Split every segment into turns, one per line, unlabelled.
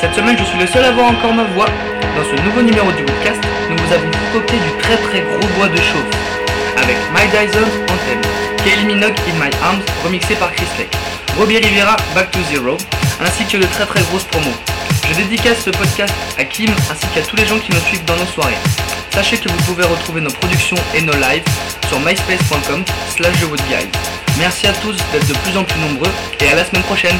Cette semaine, je suis le seul à avoir encore ma voix. Dans ce nouveau numéro du podcast, nous vous avons concocté du très très gros bois de chauffe. Avec My Dyson Anthem, Kelly Minogue In My Arms, remixé par Chris Lake, Robbie Rivera Back to Zero, ainsi que de très très grosses promos. Je dédicace ce podcast à Kim ainsi qu'à tous les gens qui nous suivent dans nos soirées. Sachez que vous pouvez retrouver nos productions et nos lives sur myspace.com slash Merci à tous d'être de plus en plus nombreux et à la semaine prochaine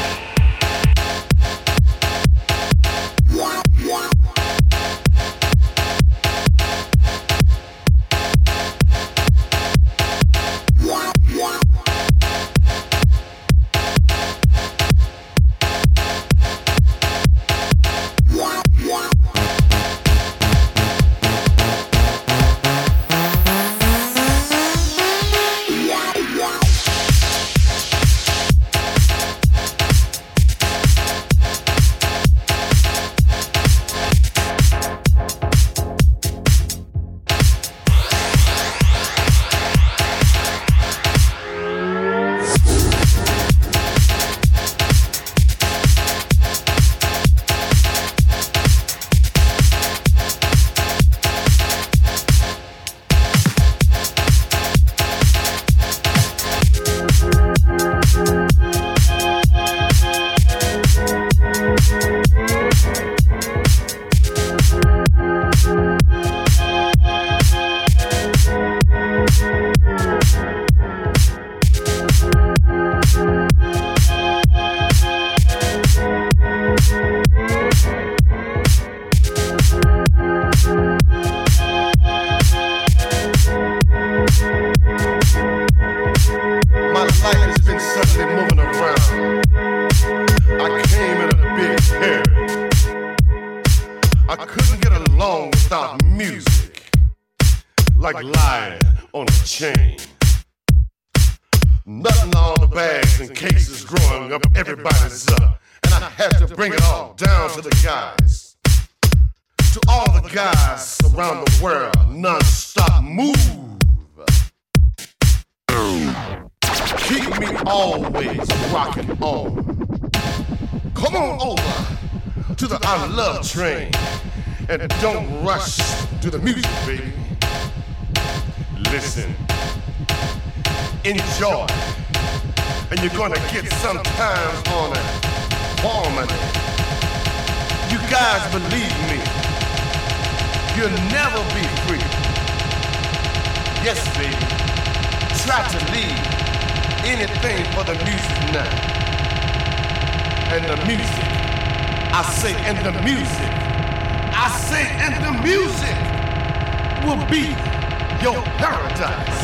sometimes
wanna woman. You guys believe me. You'll never be free. Yes, baby. Try to leave anything for the music now. And the music. I say, and the music. I say, and the music will be your paradise.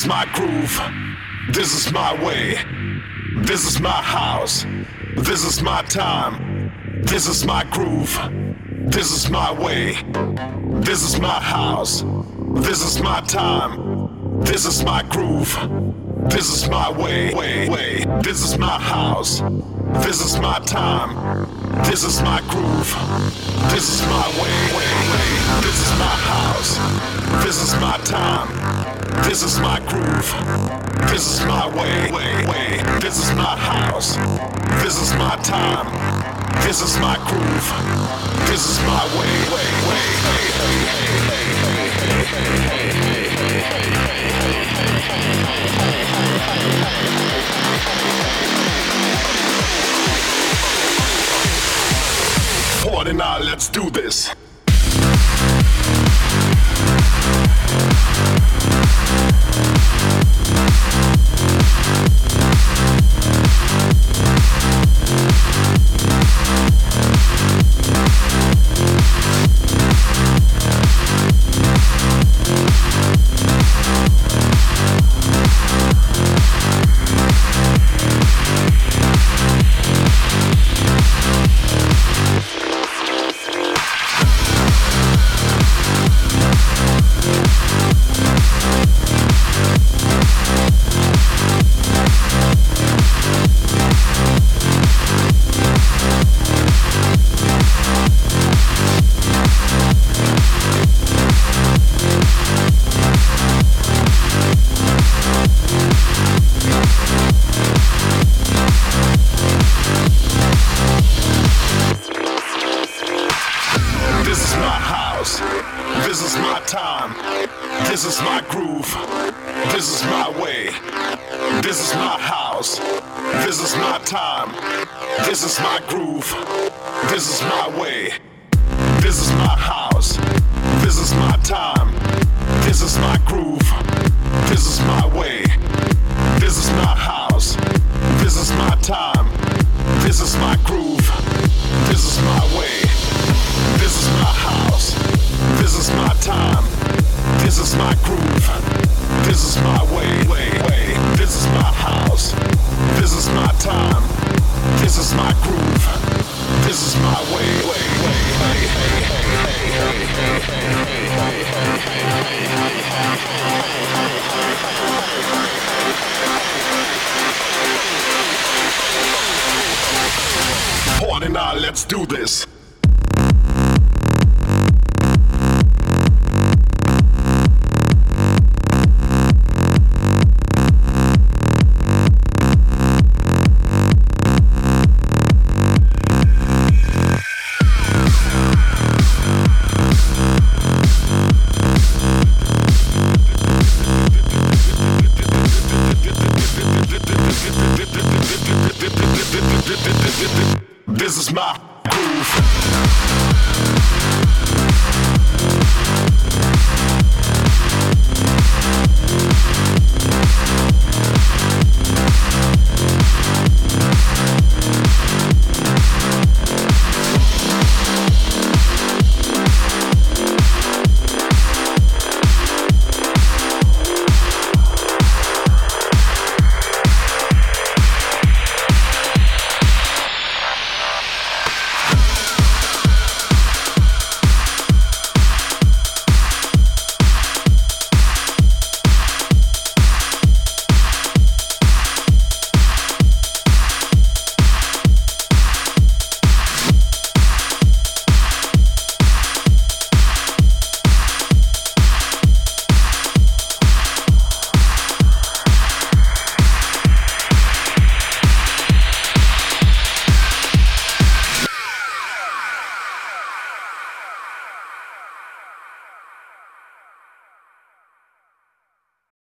Is my groove. This is my way. This is my house. This is my time. This is my groove. This is my way. This is my house. This is my time. This is my groove. This is my way. Way. Way. This is my house. This is my time. This is my groove. This is my way. Way. Way. This is my house. This is my time. This is my groove. This is my way. Way. Way. This is my house. This is my time. This is my groove. This is my way. Way. Way. Hey, hey, hey, hey,